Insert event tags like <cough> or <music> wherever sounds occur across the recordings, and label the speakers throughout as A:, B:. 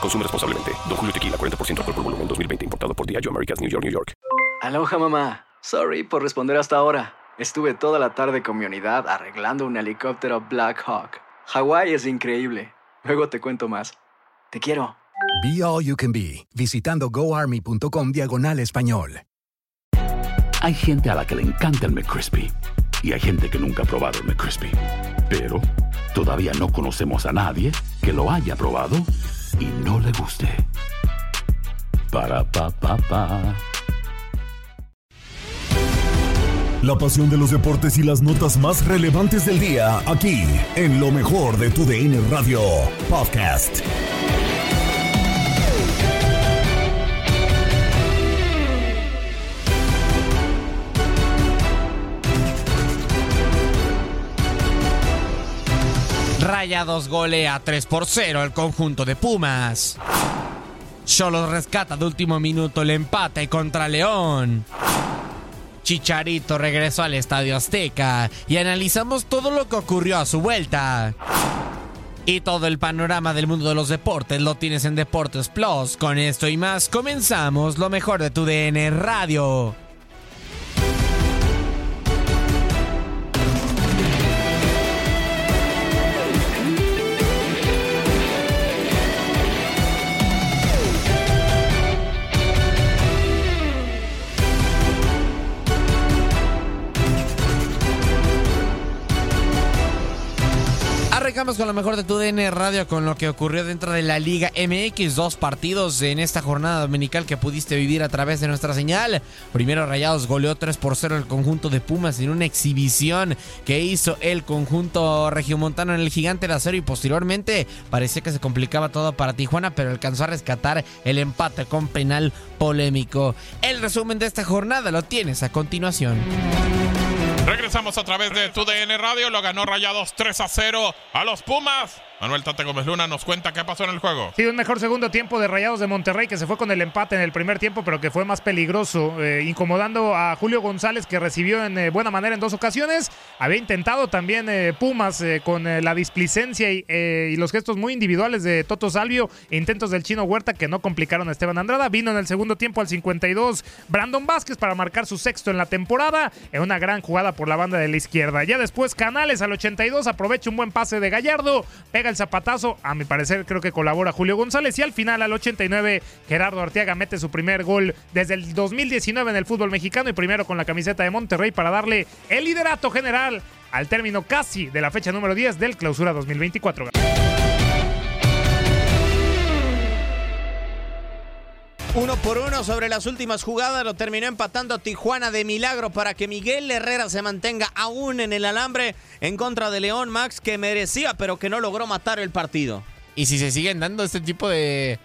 A: Consume responsablemente. Don Julio Tequila, 40% alcohol por volumen, 2020. Importado por Diageo Americas, New York, New York.
B: Aloha mamá. Sorry por responder hasta ahora. Estuve toda la tarde con mi unidad arreglando un helicóptero Black Hawk. Hawái es increíble. Luego te cuento más. Te quiero.
C: Be All You Can Be, visitando goarmy.com diagonal español.
D: Hay gente a la que le encanta el McCrispy y hay gente que nunca ha probado el McCrispy. Pero todavía no conocemos a nadie que lo haya probado y no le guste. Para pa pa pa.
E: La pasión de los deportes y las notas más relevantes del día, aquí, en lo mejor de tu DN Radio Podcast.
F: Rayados golea 3 por 0 el conjunto de Pumas. Cholos rescata de último minuto el empate contra León. Chicharito regresó al Estadio Azteca y analizamos todo lo que ocurrió a su vuelta. Y todo el panorama del mundo de los deportes lo tienes en Deportes Plus. Con esto y más comenzamos lo mejor de tu DN Radio. Con lo mejor de tu DN Radio con lo que ocurrió dentro de la Liga MX. Dos partidos en esta jornada dominical que pudiste vivir a través de nuestra señal. Primero Rayados goleó 3 por 0 el conjunto de Pumas en una exhibición que hizo el conjunto regiomontano en el Gigante de Acero y posteriormente parecía que se complicaba todo para Tijuana, pero alcanzó a rescatar el empate con penal polémico. El resumen de esta jornada lo tienes a continuación.
G: Regresamos a través de tu DN Radio. Lo ganó Rayados 3 a 0 a los Pumas. Manuel Tate Gómez Luna nos cuenta qué pasó en el juego.
H: Sí, un mejor segundo tiempo de Rayados de Monterrey que se fue con el empate en el primer tiempo, pero que fue más peligroso, eh, incomodando a Julio González que recibió en eh, buena manera en dos ocasiones. Había intentado también eh, Pumas con la displicencia y, y los gestos muy individuales de Toto Salvio, e intentos del chino Huerta que no complicaron a Esteban Andrada. Vino en el segundo tiempo al 52 Brandon Vázquez para marcar su sexto en la temporada, en una gran jugada por la banda de la izquierda. Ya después Canales al 82 aprovecha un buen pase de Gallardo, pega el zapatazo, a mi parecer creo que colabora Julio González y al final al 89 Gerardo Arteaga mete su primer gol desde el 2019 en el fútbol mexicano y primero con la camiseta de Monterrey para darle el liderato general al término casi de la fecha número 10 del clausura 2024.
I: Uno por uno sobre las últimas jugadas lo terminó empatando Tijuana de milagro para que Miguel Herrera se mantenga aún en el alambre en contra de León Max que merecía pero que no logró matar el partido.
F: Y si se siguen dando este tipo de,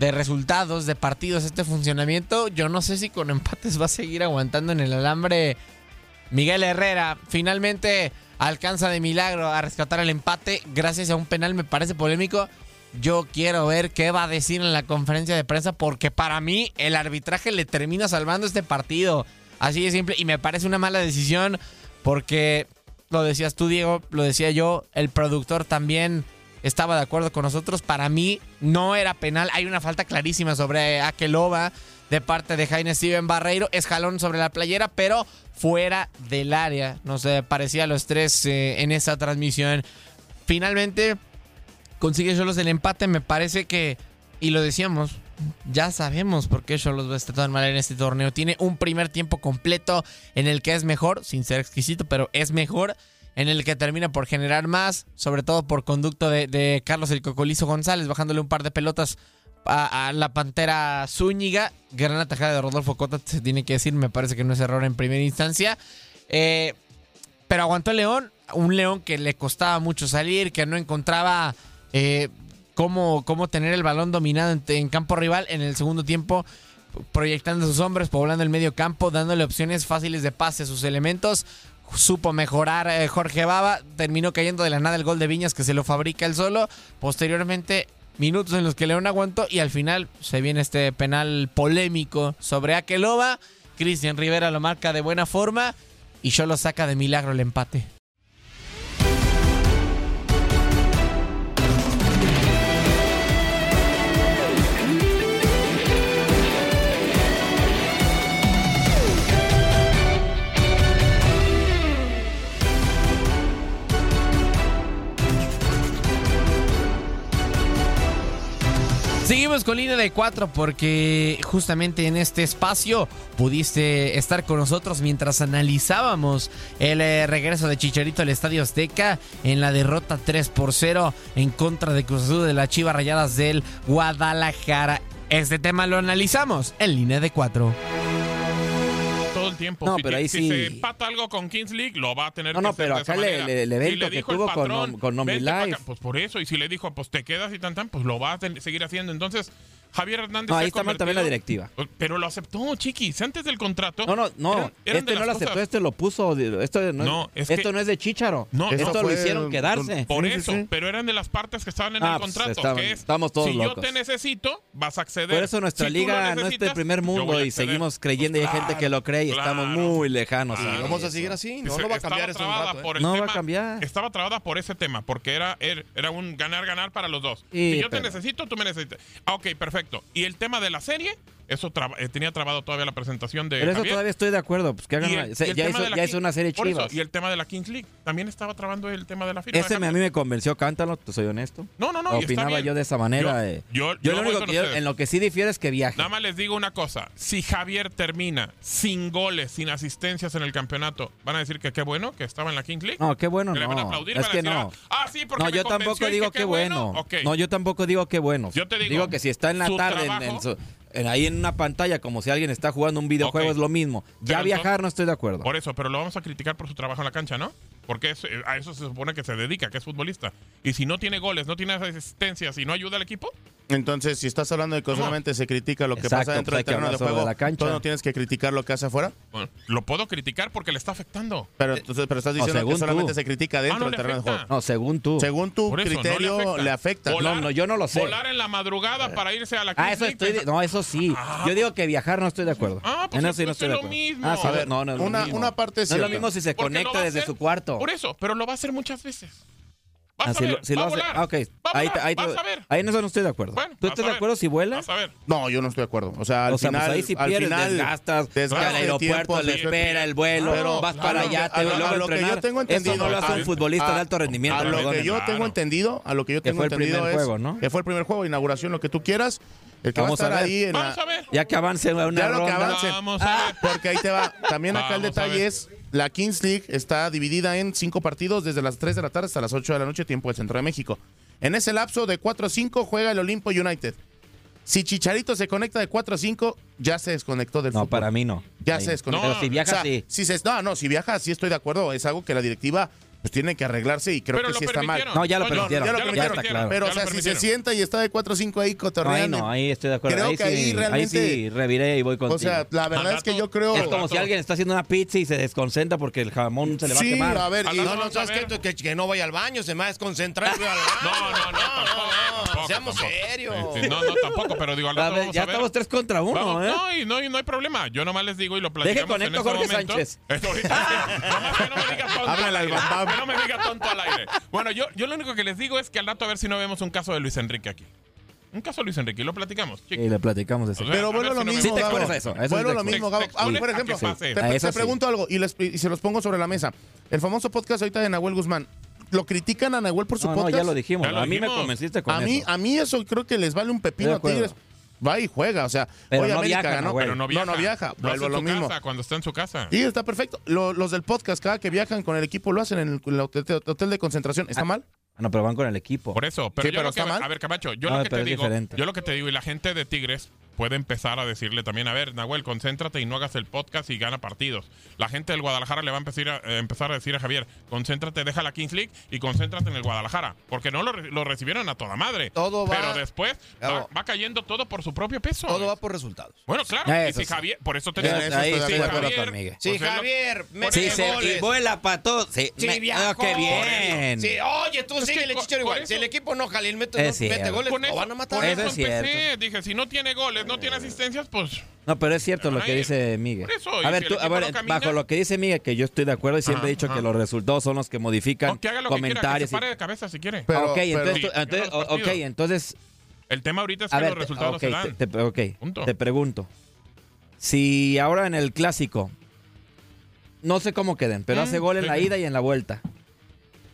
F: de resultados, de partidos, este funcionamiento, yo no sé si con empates va a seguir aguantando en el alambre Miguel Herrera. Finalmente alcanza de milagro a rescatar el empate gracias a un penal, me parece polémico. Yo quiero ver qué va a decir en la conferencia de prensa porque para mí el arbitraje le termina salvando este partido. Así de simple. Y me parece una mala decisión porque lo decías tú, Diego, lo decía yo, el productor también estaba de acuerdo con nosotros. Para mí no era penal. Hay una falta clarísima sobre Akeloba de parte de Jaime Steven Barreiro. Es jalón sobre la playera, pero fuera del área. No sé, parecía los tres eh, en esa transmisión. Finalmente consigue solos el empate. Me parece que, y lo decíamos, ya sabemos por qué Cholos va a estar tan mal en este torneo. Tiene un primer tiempo completo en el que es mejor, sin ser exquisito, pero es mejor. En el que termina por generar más, sobre todo por conducto de, Carlos el Cocolizo González, bajándole un par de pelotas a, la Pantera Zúñiga. Gran atajada de Rodolfo Cota, se tiene que decir, me parece que no es error en primera instancia. Eh, pero aguantó León, un León que le costaba mucho salir, que no encontraba eh, cómo, cómo tener el balón dominado en, campo rival en el segundo tiempo, proyectando sus hombres, poblando el medio campo, dándole opciones fáciles de pase a sus elementos. Supo mejorar eh, Jorge Baba, terminó cayendo de la nada el gol de Viñas que se lo fabrica él solo. Posteriormente, minutos en los que León aguantó y al final se viene este penal polémico sobre Akeloba. Cristian Rivera lo marca de buena forma y yo lo saca de milagro el empate. Seguimos con línea de cuatro porque justamente en este espacio pudiste estar con nosotros mientras analizábamos el eh, regreso de Chicharito al Estadio Azteca en la derrota 3 por 0 en contra de Cruz Azul de las Chivas Rayadas del Guadalajara. Este tema lo analizamos en línea de cuatro.
G: Tiempo.
J: No,
G: si,
J: pero ahí
G: si
J: sí-
G: se empata algo con Kings League, lo va a tener
J: No,
G: que
J: no,
G: hacer
J: pero acá le- le- el
G: Si
J: evento
G: le
J: que tuvo con
G: patrón,
J: Nom- con Nombre
G: acá", Pues por eso, y si le dijo, pues te quedas y tan tan, pues lo va a seguir haciendo. Entonces, Javier Hernández
J: No, ahí está mal también la directiva.
G: Pero lo aceptó, chiquis, antes del contrato.
J: No, no, no.
G: eran- eran
J: este no lo aceptó,
G: cosas-
J: este lo puso. Esto no,
G: No,
J: es,
G: es
J: esto
G: que-
J: no es de Chícharo.
G: No,
J: esto
G: no
J: lo hicieron quedarse.
G: Por
J: Sí,
G: eso,
J: sí.
G: pero eran de las partes que estaban en
J: Ah,
G: el
J: pues,
G: contrato.
J: estaban-
G: que es,
J: estamos todos
G: si
J: locos.
G: yo te necesito, vas a acceder.
J: Por eso nuestra
G: Si
J: liga no es
G: necesitas,
J: de primer mundo y seguimos creyendo y hay gente que lo cree y estamos muy lejanos.
G: Claro.
K: Vamos a seguir así, no, no va a cambiar
G: estaba
K: eso. ¿eh?
J: No va a cambiar.
G: Estaba trabada por ese tema, porque era, un ganar-ganar para los dos. Si yo te necesito, tú me necesitas. Ah, ok, perfecto. Y el tema de la serie, eso traba- eh, tenía trabado todavía la presentación de
J: Pero eso
G: Javier.
J: todavía estoy de acuerdo. Pues que hagan
G: el-
J: ya, hizo,
G: de la
J: ya
G: King-
J: hizo una serie
G: por eso,
J: chivas.
G: y el tema de la Kings League. También estaba trabando el tema de la firma.
J: Ese a mí me convenció, cántalo, te soy honesto.
G: No, no, no.
J: Opinaba yo de esa manera.
G: Yo-
J: eh.
G: yo-
J: Yo,
G: yo
J: lo único que en lo que sí difiere es que viaje.
G: Nada más les digo una cosa. Si Javier termina sin goles, sin asistencias en el campeonato, van a decir que qué bueno que estaba en la Kings League.
J: No, qué bueno,
G: Que le van a
J: no.
G: aplaudir,
J: Es
G: van a
J: que
G: decir,
J: no.
G: Ah, sí, porque
J: No,
G: me
J: yo tampoco digo
G: que
J: qué bueno. No, yo tampoco digo qué bueno.
G: Yo te digo,
J: que si está en la
G: su
J: tarde ahí en una pantalla como si alguien está jugando un videojuego es lo mismo. Ya
G: Pero
J: viajar
G: entonces-
J: no estoy de acuerdo.
G: Por eso, pero lo vamos a criticar por su trabajo en la cancha, ¿no? Porque es- eh, a eso se supone que se dedica, que es futbolista. Y si no tiene goles, no tiene asistencias y no ayuda al equipo,
K: Entonces, si estás hablando de que solamente se critica lo que
J: Exacto,
K: pasa dentro
J: pues
K: del terreno de juego,
J: la cancha.
K: tú no tienes que criticar lo que hace afuera.
G: bueno, lo puedo criticar porque le está afectando.
K: Pero, entonces, pero estás diciendo que solamente
J: tú.
K: se critica dentro
G: Ah, no
K: del terreno de juego.
J: No, según tú.
K: Según tu
G: no le
K: criterio,
G: afecta.
K: le afecta.
G: Volar-
J: No, no, yo no lo sé.
G: Volar en la madrugada para irse a la
J: Ah, eso estoy de- No, eso sí.
G: Ah,
J: Yo digo que viajar no estoy de acuerdo.
G: Ah, pues
J: en
G: es-
J: eso sí no
G: es
J: estoy de
G: lo
J: acuerdo.
G: mismo.
J: Ah, sí,
K: A ver,
J: no, no es lo
K: una,
J: mismo.
K: una parte
J: No es lo mismo si se conecta desde su cuarto.
G: Por eso, pero lo va a hacer muchas veces. Vas
J: Ah,
G: a
J: si
G: ver,
J: lo, si
G: va
J: lo
G: a
J: hace-
G: volar.
J: ah, ok.
G: Va a
J: Ahí,
G: volar,
J: ahí,
G: vas a ver.
J: ahí en eso no estoy de acuerdo.
G: Bueno,
J: ¿Tú
G: vas
J: estás
G: a
J: de acuerdo si vuela?
G: Vas a ver.
K: No, yo no estoy de acuerdo. O sea, al
J: O sea, pues
K: final,
J: ahí sí
K: al
J: pierdes,
K: final
J: desgastas,
K: desgaste,
J: al aeropuerto,
K: tiempo,
J: le espera el vuelo,
K: Pero
J: vas
K: a
J: para allá,
K: a
J: te
K: lo-
J: luego
K: a lo que yo tengo
J: Eso
K: entendido,
J: no lo hace
K: a-
J: un futbolista
K: a-
J: de alto rendimiento.
K: A lo que yo tengo
G: Claro.
K: entendido, a lo que yo
J: Que
K: tengo
J: fue el
K: entendido
J: primer
K: es
J: juego, ¿no?
K: que fue el primer juego, inauguración, lo que tú quieras. El que
J: Vamos
K: va
J: a
K: a estar
J: ver.
K: ahí en
G: Vamos
K: la,
G: a ver.
J: Ya que avance una
K: Ya lo que
J: ronda.
K: avance.
G: Vamos a ver.
K: Porque ahí te va. También acá el
G: a
K: detalle es, la Kings League está dividida en cinco partidos desde las 3 de la tarde hasta las 8 de la noche, tiempo del centro de México. En ese lapso de 4 a 5 juega el Olimpo United. Si Chicharito se conecta de 4 a 5, ya se desconectó del
J: No,
K: fútbol.
J: para mí no.
K: Ya
J: Ahí
K: se
J: no.
K: desconectó.
J: Pero si viaja,
K: O sea,
J: sí.
K: si se, no, no, si viaja, sí estoy de acuerdo. Es algo que la directiva pues tiene que arreglarse y creo
G: Pero
K: que sí está mal.
J: No, ya lo permitieron.
K: ya lo
J: Ya,
K: permitieron.
J: está claro.
K: Pero,
G: Ya
K: o sea, si se sienta y está de 4 a 5 ahí cotorreando.
J: no, ahí estoy de acuerdo.
K: Creo
J: ahí
K: que ahí
J: sí, ahí
K: realmente-
J: sí reviré y voy contigo.
K: O sea, la verdad
G: Al
K: es que yo creo...
J: es como si alguien está haciendo una pizza y se desconcentra porque el jamón se le va a
K: Sí,
J: quemar.
K: a ver, y- no, no, ¿sabes?
L: Que, que no vaya al baño, se me va a desconcentrar. <laughs> No,
G: No, no, no, tampoco,
L: seamos serios.
G: Sí, no, no, tampoco, pero digo, al
J: A
G: rato
J: ver,
G: vamos
J: ya
G: a ver.
J: estamos tres contra uno,
G: Vamos,
J: ¿eh?
G: No, y no, y no hay problema. Yo nomás les digo y lo
J: Deje
G: platicamos
J: conecto
G: en
J: a
G: ese
J: Jorge
G: momento.
J: Sánchez.
G: Ahorita <laughs> no me
K: Háblale
G: al
K: al
G: aire.
K: Bam Bam.
G: Que no me diga tonto al aire. Bueno, yo, yo lo único que les digo es que al rato a ver si no vemos un caso de Luis Enrique aquí. Un caso de Luis Enrique, y lo platicamos.
J: Y le platicamos de eso.
G: O sea,
K: Pero
G: a
K: bueno, lo
G: si no
K: mismo,
J: Sí te
K: Gabo.
J: expones a eso, a eso sí
K: Bueno,
J: te
K: lo mismo, Gabo. Ah, por
G: a
K: ejemplo,
G: pase.
K: te,
J: A sí.
K: pregunto algo y, les- y se los pongo sobre la mesa. El famoso podcast ahorita de Nahuel Guzmán. ¿Lo critican a Nahuel por su
J: No, no,
K: podcast?
J: ya lo dijimos.
G: Ya lo
J: a mí me convenciste con
K: A mí,
J: eso.
K: a mí eso creo que les vale un
J: Estoy
K: va y juega. O sea,
J: pero
K: hoy
J: no viaja.
G: Pero no viaja.
K: No, no viaja. Vuelvo lo, mismo.
G: Casa, cuando está en su casa.
K: Y está perfecto. Los del podcast, cada que viajan con el equipo, lo hacen en el, hotel, de concentración. ¿Está ah, mal?
J: Ah, no, pero van con el equipo.
G: Por eso. Pero, está que,
K: mal.
G: A ver, Camacho, yo, lo que te digo, yo lo que te digo, y la gente de Tigres puede empezar a decirle también, a ver, Nahuel, concéntrate y no hagas el podcast y gana partidos. La gente del Guadalajara le va a empezar a, eh, empezar a decir a Javier, concéntrate, deja la Kings League y concéntrate en el Guadalajara, porque no lo, recibieron a toda madre.
L: Todo va,
G: pero después va, cayendo todo por su propio peso.
L: Todo va por resultados.
G: Bueno, claro, y si Javier, por eso te digo,
J: eso ahí, pues
G: si Javier, si
L: Javier,
G: si
J: se vuela para todo, sí, ah,
L: viajó,
J: qué bien.
L: Sí, oye, tú sigue
G: el
L: igual. Si el equipo no jale, mete, mete goles, lo van a matar.
J: Eso.
G: Dije, si no tiene goles, no tiene asistencias, pues.
J: No, pero es cierto lo que dice Miguel.
G: Por eso,
J: a ver, tú, a ver bajo lo que dice Miguel, que yo estoy de acuerdo y siempre he dicho que los resultados son los que modifican
G: que haga lo comentarios. Que quiera, que se de cabeza si quiere.
K: Pero,
J: ok, entonces,
G: sí,
J: entonces.
G: El tema ahorita es que
J: ver,
G: los resultados
J: okay,
G: se dan.
J: Te, te, pregunto. Si ahora en el clásico, no sé cómo queden, pero hace mm. gol en la ida y en la vuelta.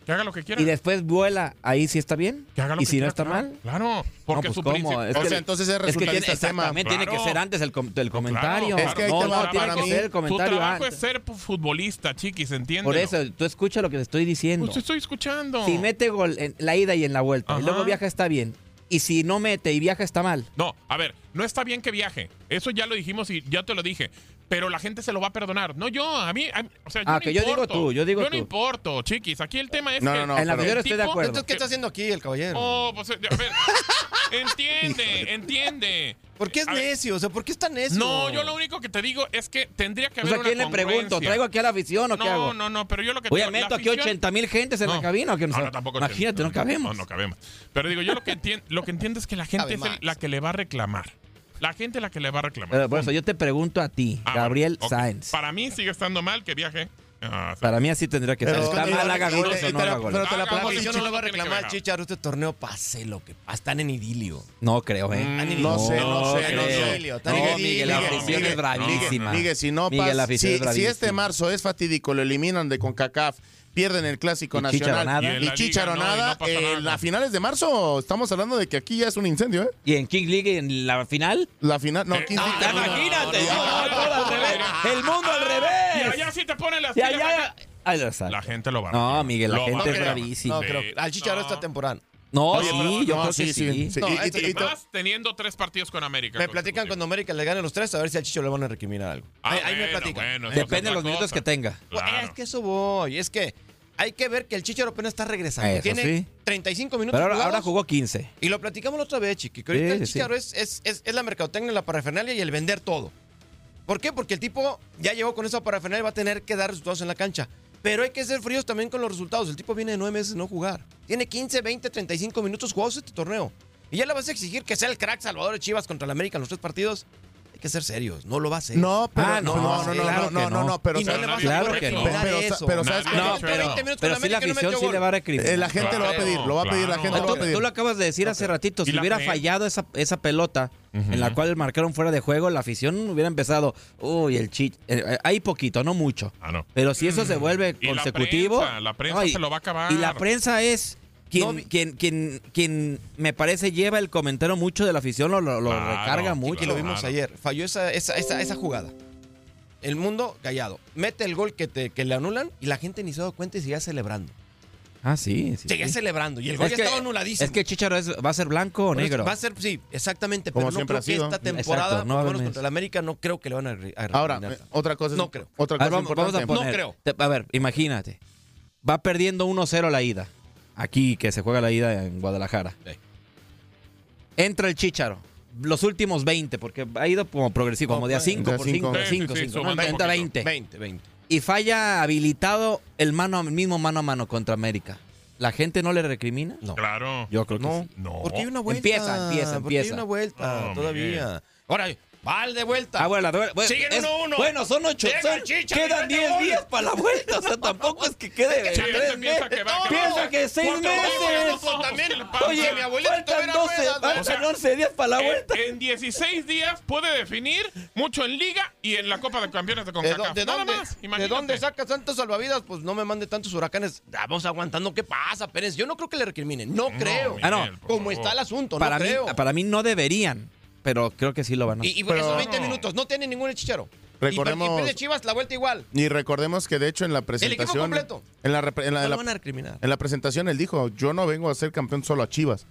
G: Que haga lo que quiera.
J: Y después vuela, ahí si está bien.
G: Que haga lo
J: y si no está mal.
G: Claro, porque
J: no,
G: su
J: ¿cómo? Que,
K: o sea, entonces es
J: que tiene, exactamente, claro. tiene que ser antes el, com del comentario.
K: Es que
J: no, no, tiene que ser el comentario.
G: Tu trabajo
J: antes.
G: es ser futbolista, chiquis, ¿entiendes?
J: Por eso, tú escucha lo que te estoy diciendo.
G: Pues te estoy escuchando.
J: Si mete gol en la ida y en la vuelta, y luego viaja está bien. Y si no mete y viaja está mal.
G: No, a ver, no está bien que viaje. Eso ya lo dijimos y ya te lo dije pero la gente se lo va a perdonar. No yo, a mí, o sea, yo
J: ah,
G: no
J: que importo. yo digo tú, yo digo
G: yo no importo, chiquis. Aquí el tema es
K: no,
G: que...
K: No, no,
J: en la mayoría estoy de acuerdo.
L: ¿qué está haciendo aquí el caballero?
G: Oh, pues, a ver, <laughs> entiende, entiende.
L: ¿Por qué es necio? O sea, ¿por qué es tan necio?
G: No, yo lo único que te digo es que tendría que haber.
J: O sea,
G: ¿a
J: quién le pregunto? ¿Traigo aquí a la afición o qué hago?
G: No, no, no, pero yo lo que
J: Oye,
G: te
J: meto aquí 80 mil gentes en
G: no,
J: la cabina o qué
G: no, no, tampoco.
J: Imagínate, no, cabemos.
G: No, no cabemos. Pero digo, yo lo que, entiendo, lo que entiendo es que la gente es la que le va a reclamar. La gente es la que le va a reclamar.
J: Pero por yo te pregunto a ti,
G: ah,
J: Gabriel. Sáenz.
G: Para mí sigue estando mal que viaje. Ah,
J: Para mí así tendría que ser. Está
K: eh,
J: mal, eh,
K: haga
J: goles eh, o no haga goles.
K: Pero te la
G: pongo
L: yo no le voy a reclamar este torneo pase lo que pase. Están en idilio.
J: No creo, ¿eh?
G: Mm,
K: no, sé, no, sé. No, sé.
L: No,
J: no,
L: Miguel,
J: la afición es bravísima.
K: Miguel, si no pasa... Si, si este marzo es fatídico, lo eliminan de CONCACAF pierden el Clásico
J: y
K: Nacional
J: chicharonada.
G: y, la,
K: y chicharonada,
G: Liga, no,
K: eh, a finales de marzo estamos hablando de que aquí ya es un incendio, ¿eh?
J: ¿Y en King League en la final?
K: La final, no,
G: eh,
K: King
G: ah, League.
J: Imagínate, el mundo al revés.
G: Y allá sí te ponen las
J: allá,
G: La gente lo va.
J: No, Miguel, la gente es bravísima.
L: al Chicharo esta temporada.
J: No,
K: Oye,
J: sí, yo
K: no,
J: creo
K: sí,
J: que
K: sí.
J: sí.
L: No,
K: y,
L: este,
K: y,
G: más teniendo tres partidos con América.
L: Me platican cuando América le gane los tres, a ver si al Chicho le van a recriminar algo.
G: Ah,
L: ahí, bueno, ahí, me platican.
G: Bueno,
J: Depende de los minutos que tenga.
G: Claro.
L: Pues, es que eso voy. Es que hay que ver que el Chicharo apenas está regresando. Tiene 35 minutos.
J: Ahora, jugó 15.
L: Y lo platicamos la otra vez, Chiqui, que ahorita el Chicharo es, la mercadotecnia, la parafernalia y el vender todo. ¿Por qué? Porque el tipo ya llegó con esa parafernalia y va a tener que dar resultados en la cancha. Pero hay que ser fríos también con los resultados. El tipo viene de nueve meses no jugar. Tiene 15, 20, 35 minutos jugados este torneo. Y ya le vas a exigir que sea el crack Salvador de Chivas contra el América en los tres partidos que ser serios, no lo va a hacer.
K: No, pero
J: ah,
K: no,
J: no,
K: no, no, no, no, no, pero,
J: claro que no.
K: Pero, sabes
G: que
J: no, pero, si la afición sí le va a recriminar.
K: La gente lo va a pedir, lo va a pedir, la gente lo va a.
J: Tú lo acabas de decir hace ratito, si hubiera fallado esa, esa pelota en la cual marcaron fuera de juego, la afición hubiera empezado, uy, el chit, eh, eh, hay poquito, no mucho.
G: Ah,
J: pero si eso se vuelve consecutivo,
G: la prensa se lo va a acabar.
J: Y la prensa es quien,
L: no,
J: quien, quien, me parece lleva el comentario mucho de la afición, lo, recarga mucho.
L: Y lo vimos ayer. Falló esa, esa, esa, jugada. El mundo callado. Mete el gol que, te, que le anulan y la gente ni se da cuenta y sigue celebrando.
J: Ah, sí. sí Seguía
L: celebrando y el gol
J: es
L: ya
J: que,
L: anuladísimo.
J: Es que Chicharo va a ser blanco o negro.
L: Va a ser, sí, exactamente.
K: Como
L: pero
K: siempre no
L: creo
K: ha sido.
L: que esta temporada,
J: no
L: por lo menos contra el América, no creo que le van a, a
K: Ahora, eh, otra cosa.
L: No creo.
K: Otra cosa
J: a ver, vamos, vamos a poner,
L: no
J: creo. A ver, imagínate. Va perdiendo 1-0 la ida aquí que se juega la ida en Guadalajara. Entra el Chicharo. Los últimos 20, porque ha ido como progresivo, como de a 5 por 5, 5, 5, 20.
L: 20, 20.
J: Y falla habilitado el mano, mismo mano a mano contra América. ¿La gente no le recrimina?
L: No.
G: Claro.
J: Yo creo que
L: no.
J: Sí.
G: No.
L: Porque hay una vuelta.
J: Empieza, empieza, empieza.
L: Porque hay una vuelta
G: oh,
L: todavía. Ahora, Pal de vuelta.
J: Ah, bueno, de vuelta.
L: Siguen 1-1. Uno, uno.
J: Bueno, son 8. Quedan 10 días para la vuelta. O sea, <laughs> tampoco es que quede.
G: Piensa que, va,
J: piensa que 6 meses. Oye,
L: mi abuelito
J: faltan 12, faltan 11 días para la vuelta.
G: En, 16 días puede definir mucho en Liga y en la Copa de Campeones de CONCACAF.
L: ¿De, dónde,
G: Nada
L: más,
G: imagínate.
L: ¿De dónde sacas tantos salvavidas? Pues no me mande tantos huracanes. Ah, vamos aguantando. ¿Qué pasa, Pérez? Yo no creo que le recriminen. No, no creo.
J: Miguel, ah, no.
L: Como está el asunto,
J: para
L: no creo.
J: Para mí no deberían pero creo que sí lo van a
L: Y, y esos 20 minutos no tiene ningún el chicharo.
K: Recordemos-
L: Y, pierde Chivas la vuelta igual.
K: Y recordemos que de hecho en la presentación.
L: completo.
K: En la, repre- en la- en la-
L: van a recriminar.
K: en la presentación él dijo: Yo no vengo a ser campeón solo a Chivas.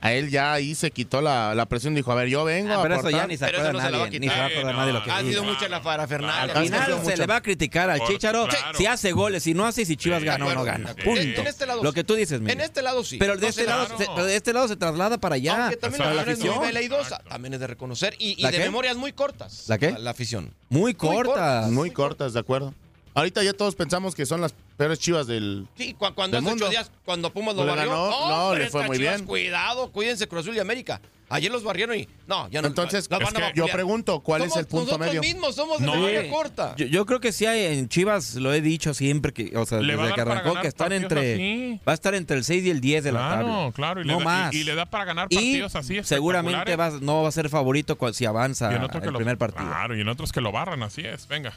K: A él ya ahí se quitó la, la presión. Dijo: A ver, yo vengo
J: Ah,
K: a
J: pero eso ya
K: aportar".
J: ni se acuerda nadie. Ni se va a acordar nadie de lo que
L: Ha sido mucha la parafernalia.
J: Al final se le va a criticar al Chicharo
L: claro.
J: si hace goles, si no hace, si Chivas
L: Sí,
J: gana o no gana.
L: Sí.
J: Punto.
L: En este lado
J: Lo que tú dices, Miguel.
L: En este lado sí.
J: Pero de,
L: No
J: este lado, se, pero de este lado se traslada para allá.
L: Aunque también
J: para
L: la
J: la
L: afición. y dos, también es de reconocer. Y, y
J: ¿La
L: de
J: qué?
L: memorias muy cortas.
J: ¿La qué?
L: La, afición.
J: Muy cortas.
K: Muy cortas, de acuerdo. Ahorita ya todos pensamos que son las peores chivas del.
L: Sí, cu- cuando
K: Del
L: hace
K: mundo.
L: ocho días, cuando Pumas lo barrió.
K: ganó, no,
L: hombre,
K: le fue
L: estas
K: muy
L: Chivas,
K: bien.
L: Cuidado, cuídense Cruz Azul y América. Ayer los barrieron y. No, ya no.
K: Entonces,
L: las van
K: es que
L: vapulear.
K: yo pregunto, ¿cuál es
L: Somos
K: el punto
L: nosotros
K: medio?
L: mismos somos de
J: No.
L: memoria
J: Sí.
L: corta.
J: Yo, yo creo que sí hay en Chivas, lo he dicho siempre, que, o sea,
G: Le va a
J: desde que
G: dar para
J: arrancó,
G: ganar
J: que están
G: partidos
J: entre.
G: así.
J: Va a estar entre el 6 y el 10 de la
G: Claro,
J: tabla.
G: claro. Y,
J: no
G: le da,
J: más.
G: y, y le da para ganar
J: Y
G: partidos así
J: seguramente va, no va a ser favorito cua- si avanza
G: Y en otro que
J: el
G: lo-
J: primer partido.
G: Claro, y en otros que lo barran, así es. Venga.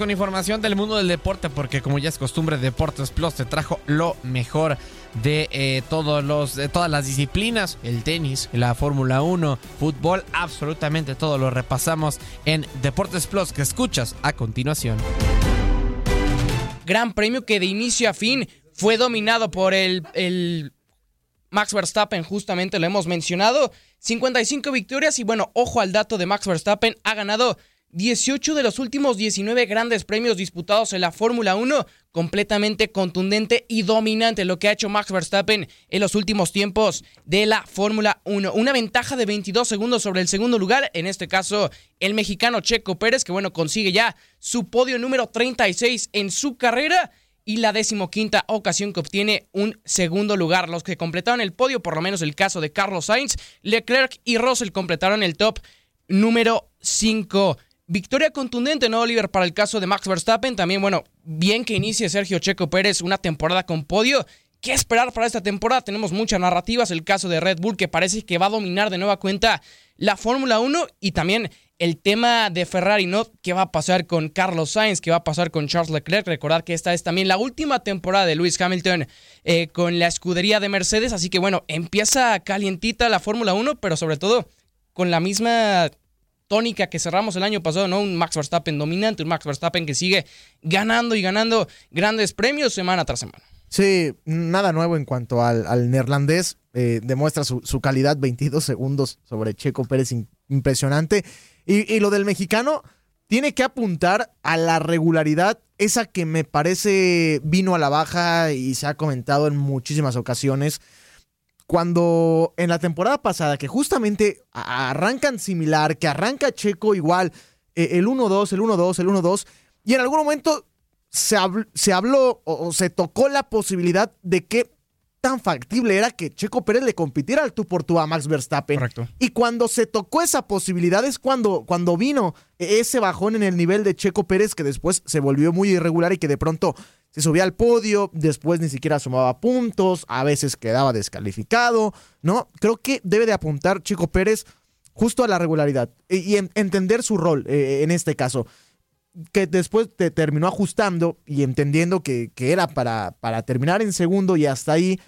F: Con información del mundo del deporte porque como ya es costumbre Deportes Plus te trajo lo mejor de eh, todos los de todas las disciplinas, el tenis, la Fórmula 1, fútbol, absolutamente todo lo repasamos en Deportes Plus que escuchas a continuación.
M: Gran premio que de inicio a fin fue dominado por el, el Max Verstappen, justamente lo hemos mencionado. 55 victorias y bueno, ojo al dato de Max Verstappen, ha ganado 18 de los últimos 19 grandes premios disputados en la Fórmula 1, completamente contundente y dominante lo que ha hecho Max Verstappen en los últimos tiempos de la Fórmula 1. Una ventaja de 22 segundos sobre el segundo lugar, en este caso el mexicano Checo Pérez, que bueno, consigue ya su podio número 36 en su carrera y la decimoquinta ocasión que obtiene un segundo lugar. Los que completaron el podio, por lo menos el caso de Carlos Sainz, Leclerc y Russell completaron el top número 5. Victoria contundente, ¿no, Oliver? Para el caso de Max Verstappen. También, bueno, bien que inicie Sergio Checo Pérez una temporada con podio. ¿Qué esperar para esta temporada? Tenemos muchas narrativas. El caso de Red Bull, que parece que va a dominar de nueva cuenta la Fórmula 1. Y también el tema de Ferrari, ¿no? ¿Qué va a pasar con Carlos Sainz? ¿Qué va a pasar con Charles Leclerc? Recordar que esta es también la última temporada de Lewis Hamilton eh, con la escudería de Mercedes. Así que, bueno, empieza calientita la Fórmula 1, pero sobre todo con la misma tónica que cerramos el año pasado, ¿no? Un Max Verstappen dominante, un Max Verstappen que sigue ganando y ganando grandes premios semana tras semana.
N: Sí, nada nuevo en cuanto al, neerlandés. eh, demuestra su, calidad, 22 segundos sobre Checo Pérez, impresionante. Y lo del mexicano, tiene que apuntar a la regularidad, esa que me parece vino a la baja y se ha comentado en muchísimas ocasiones. Cuando en la temporada pasada, que justamente arrancan similar, que arranca Checo igual, eh, el 1-2, el 1-2, el 1-2, y en algún momento se, habl- se habló o, o se tocó la posibilidad de que tan factible era que Checo Pérez le compitiera al tú por tú a Max Verstappen.
M: Correcto.
N: Y cuando se tocó esa posibilidad es cuando, cuando vino ese bajón en el nivel de Checo Pérez que después se volvió muy irregular y que de pronto se subía al podio, después ni siquiera sumaba puntos, a veces quedaba descalificado, ¿no? Creo que debe de apuntar Checo Pérez justo a la regularidad y, y en- entender su rol eh, en este caso que después te terminó ajustando y entendiendo que, que era para, para terminar en segundo y hasta ahí,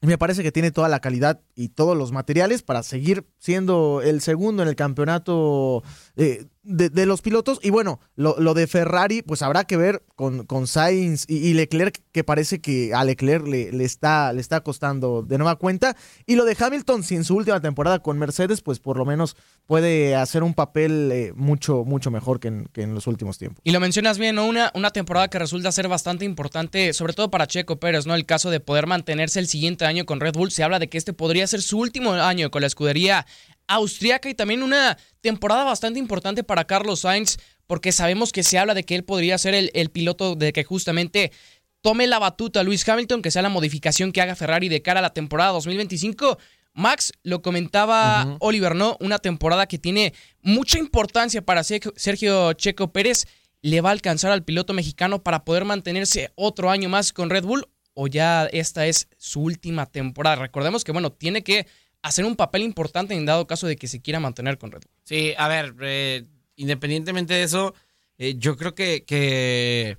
N: me parece que tiene toda la calidad y todos los materiales para seguir siendo el segundo en el campeonato eh, de, de los pilotos. Y bueno, lo, lo de Ferrari, pues habrá que ver con, con Sainz y, Leclerc, que parece que a Leclerc le, le está, le está costando de nueva cuenta. Y lo de Hamilton, si en su última temporada con Mercedes, pues por lo menos puede hacer un papel eh, mucho, mucho mejor que en, que en los últimos tiempos.
M: Y lo mencionas bien, ¿no? Una, una temporada que resulta ser bastante importante, sobre todo para Checo Pérez, ¿no? El caso de poder mantenerse el siguiente año con Red Bull. Se habla de que este podría ser su último año con la escudería austriaca y también una temporada bastante importante para Carlos Sainz, porque sabemos que se habla de que él podría ser el, el piloto de que justamente tome la batuta Luis Hamilton, que sea la modificación que haga Ferrari de cara a la temporada 2025. Max, lo comentaba Oliver, ¿no? Una temporada que tiene mucha importancia para Sergio Checo Pérez. ¿Le va a alcanzar al piloto mexicano para poder mantenerse otro año más con Red Bull? o ya esta es su última temporada? Recordemos que, bueno, tiene que hacer un papel importante en dado caso de que se quiera mantener con Red Bull.
F: Sí, a ver, eh, independientemente de eso, eh, yo creo que, que,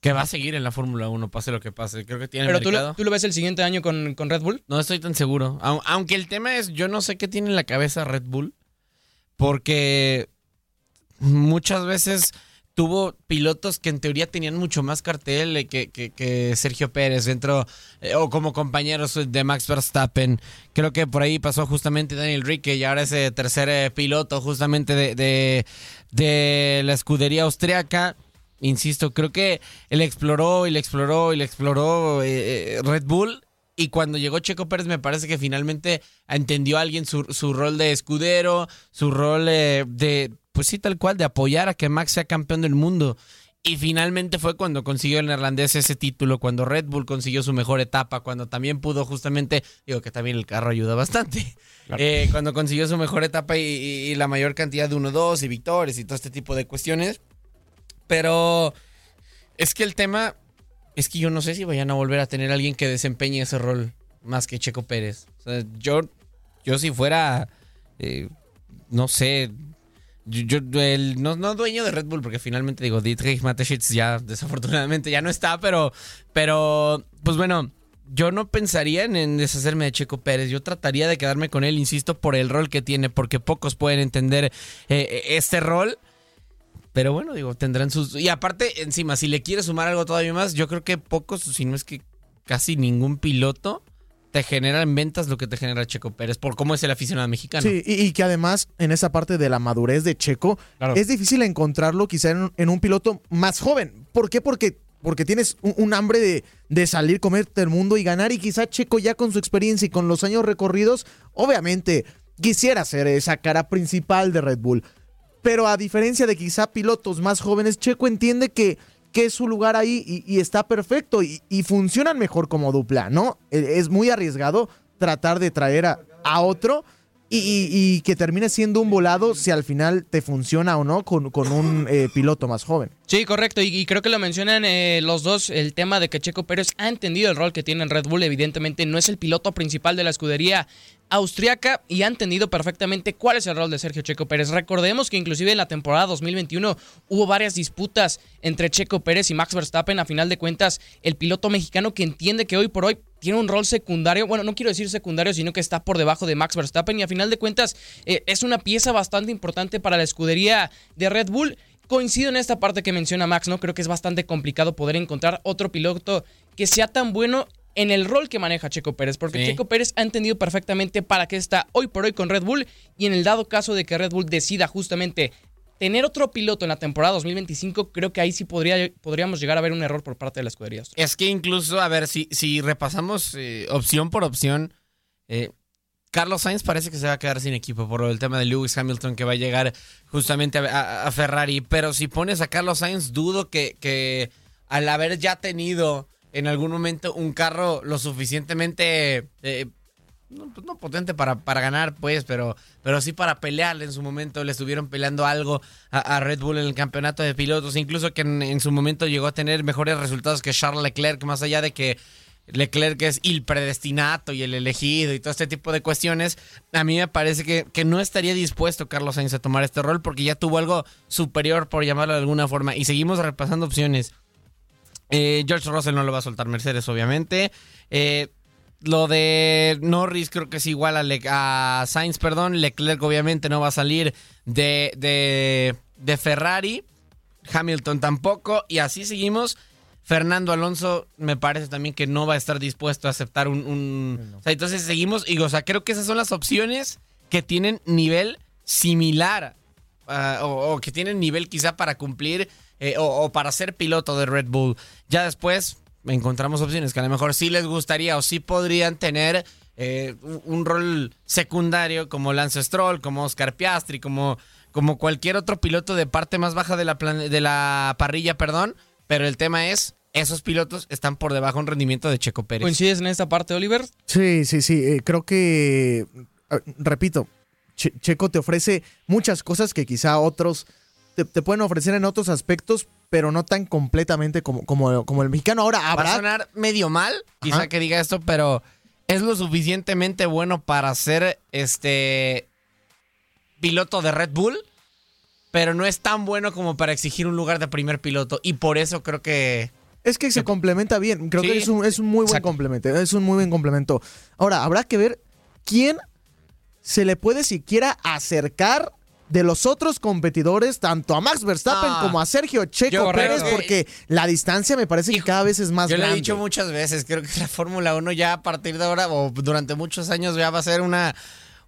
F: que va a seguir en la Fórmula 1, pase lo que pase. Creo que tiene
M: Pero tú lo, tú lo ves el siguiente año con, con Red Bull.
F: No estoy tan seguro. Au- Aunque el tema es, yo no sé qué tiene en la cabeza Red Bull, porque muchas veces tuvo pilotos que en teoría tenían mucho más cartel eh, que, que- Sergio Pérez dentro, eh, o como compañeros de Max Verstappen. Creo que por ahí pasó justamente Daniel Ricke y ahora ese tercer eh, piloto justamente de, de, la escudería austriaca. Insisto, creo que él exploró y le exploró y le exploró Red Bull. Y cuando llegó Checo Pérez, me parece que finalmente entendió a alguien su, su rol de escudero, su rol de, pues sí, tal cual, de apoyar a que Max sea campeón del mundo. Y finalmente fue cuando consiguió el neerlandés ese título, cuando Red Bull consiguió su mejor etapa, cuando también pudo justamente, digo que también el carro ayuda bastante, <laughs> eh, cuando consiguió su mejor etapa y, y- y la mayor cantidad de 1-2 y victorias y todo este tipo de cuestiones. Pero es que el tema es que yo no sé si vayan a volver a tener a alguien que desempeñe ese rol más que Checo Pérez. O sea, yo, yo si fuera, eh, no sé, yo, no, no dueño de Red Bull, porque finalmente digo, Dietrich Mateschitz ya desafortunadamente ya no está, pero, pero, pues bueno, yo no pensaría en, deshacerme de Checo Pérez. Yo trataría de quedarme con él, insisto, por el rol que tiene, porque pocos pueden entender eh, este rol. Pero bueno, digo, tendrán sus... Y aparte, encima, si le quieres sumar algo todavía más, yo creo que pocos, si no es que casi ningún piloto te genera en ventas lo que te genera Checo Pérez, por cómo es el aficionado mexicano.
N: Sí, y, y que además en esa parte de la madurez de Checo
F: Claro.
N: es difícil encontrarlo quizá en, un- en un piloto más joven. ¿Por qué? Porque, porque tienes un, un hambre de, de salir, comerte el mundo y ganar y quizá Checo ya con su experiencia y con los años recorridos, obviamente quisiera ser esa cara principal de Red Bull. Pero a diferencia de quizá pilotos más jóvenes, Checo entiende que, que es su lugar ahí y, está perfecto y, funcionan mejor como dupla, ¿no? E- Es muy arriesgado tratar de traer a, otro y, que termine siendo un volado si al final te funciona o no con, con un eh, piloto más joven.
M: Sí, correcto. Y, y creo que lo mencionan eh, los dos, el tema de que Checo Pérez ha entendido el rol que tiene en Red Bull. Evidentemente no es el piloto principal de la escudería austriaca y ha entendido perfectamente cuál es el rol de Sergio Checo Pérez. Recordemos que inclusive en la temporada 2021 hubo varias disputas entre Checo Pérez y Max Verstappen. A final de cuentas, el piloto mexicano que entiende que hoy por hoy tiene un rol secundario, bueno, no quiero decir secundario, sino que está por debajo de Max Verstappen y a final de cuentas eh, es una pieza bastante importante para la escudería de Red Bull. Coincido en esta parte que menciona Max, ¿no? Creo que es bastante complicado poder encontrar otro piloto que sea tan bueno en el rol que maneja Checo Pérez, porque
F: Sí.
M: Checo Pérez ha entendido perfectamente para qué está hoy por hoy con Red Bull y en el dado caso de que Red Bull decida justamente tener otro piloto en la temporada 2025, creo que ahí sí podría, podríamos llegar a ver un error por parte de la escudería.
F: Es que incluso, a ver, si, si repasamos eh, opción por opción, eh, Carlos Sainz parece que se va a quedar sin equipo por el tema de Lewis Hamilton que va a llegar justamente a, a- a Ferrari. Pero si pones a Carlos Sainz, dudo que, que al haber ya tenido en algún momento un carro lo suficientemente... eh, no, pues no potente para, para ganar, pues, pero, pero sí para pelearle en su momento. Le estuvieron peleando algo a, Red Bull en el campeonato de pilotos, incluso que en, en su momento llegó a tener mejores resultados que Charles Leclerc, más allá de que Leclerc es el predestinato y el elegido y todo este tipo de cuestiones. A mí me parece que, que no estaría dispuesto Carlos Sainz a tomar este rol porque ya tuvo algo superior, por llamarlo de alguna forma. Y seguimos repasando opciones. Eh, George Russell no lo va a soltar Mercedes, obviamente. Eh, lo de Norris creo que es igual a, Le- a Sainz, perdón. Leclerc obviamente no va a salir de, de, de Ferrari. Hamilton tampoco. Y así seguimos. Fernando Alonso me parece también que no va a estar dispuesto a aceptar un... un- o sea, entonces seguimos y o sea, creo que esas son las opciones que tienen nivel similar ah, o, o que tienen nivel quizá para cumplir eh, o, o para ser piloto de Red Bull. Ya después encontramos opciones que a lo mejor sí les gustaría o sí podrían tener eh, un, un rol secundario como Lance Stroll, como Oscar Piastri, como, como cualquier otro piloto de parte más baja de la, plan- de la parrilla, perdón. Pero el tema es, esos pilotos están por debajo en rendimiento de Checo Pérez.
M: ¿Coincides en esta parte, Oliver?
N: Sí, sí, sí. eh, creo que, eh, repito, Che- Checo te ofrece muchas cosas que quizá otros te, te pueden ofrecer en otros aspectos, pero no tan completamente como, como, como el mexicano. Ahora,
F: Va a
N: habrá...
F: sonar medio mal, quizá que diga esto, pero es lo suficientemente bueno para ser este piloto de Red Bull, pero no es tan bueno como para exigir un lugar de primer piloto. Y por eso creo que.
N: Es que se complementa bien. Creo
F: Sí.
N: que es un, es un muy buen
F: Exacto.
N: complemento. Es un muy buen complemento. Ahora, habrá que ver quién se le puede siquiera acercar de los otros competidores, tanto a Max Verstappen
F: Ah.
N: como a Sergio Checo
F: Yo
N: Pérez,
F: que-
N: porque la distancia me parece que cada vez es más
F: Yo
N: grande.
F: he dicho muchas veces, creo que la Fórmula 1 ya a partir de ahora o durante muchos años ya va a ser una,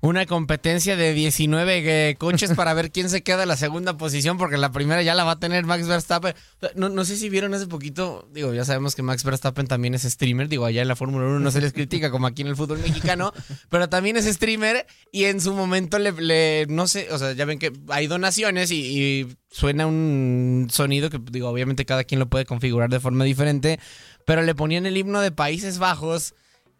F: una competencia de 19 eh, coches para ver quién se queda en la segunda posición, porque la primera ya la va a tener Max Verstappen. No, no sé si vieron hace poquito, digo, ya sabemos que Max Verstappen también es streamer, digo, allá en la Fórmula 1 no se les critica como aquí en el fútbol mexicano, pero también es streamer y en su momento le, le- no sé, o sea, ya ven que hay donaciones y, y suena un sonido que, digo, obviamente cada quien lo puede configurar de forma diferente, pero le ponían el himno de Países Bajos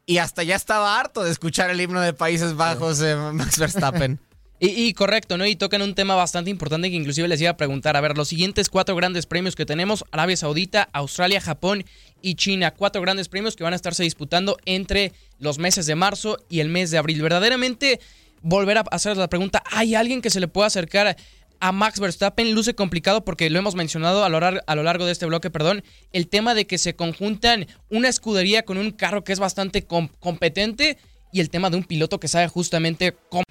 F: y hasta ya estaba harto de escuchar el himno de Países Bajos, eh, Max Verstappen. <laughs>
M: Y, y correcto, ¿no? Y tocan un tema bastante importante que inclusive les iba a preguntar. A ver, los siguientes cuatro grandes premios que tenemos, Arabia Saudita, Australia, Japón y China. Cuatro grandes premios que van a estarse disputando entre los meses de marzo y el mes de abril. Verdaderamente, volver a hacer la pregunta, ¿hay alguien que se le pueda acercar a Max Verstappen? Luce complicado porque lo hemos mencionado a lo, largo de este bloque, perdón, el tema de que se conjuntan una escudería con un carro que es bastante com- competente y el tema de un piloto que sabe justamente cómo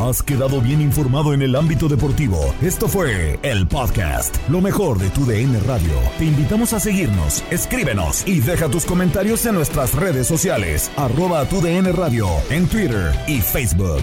E: Has quedado bien informado en el ámbito deportivo. Esto fue el podcast, lo mejor de tu DN Radio. Te invitamos a seguirnos, escríbenos y deja tus comentarios en nuestras redes sociales, arroba tu DN Radio, en Twitter y Facebook.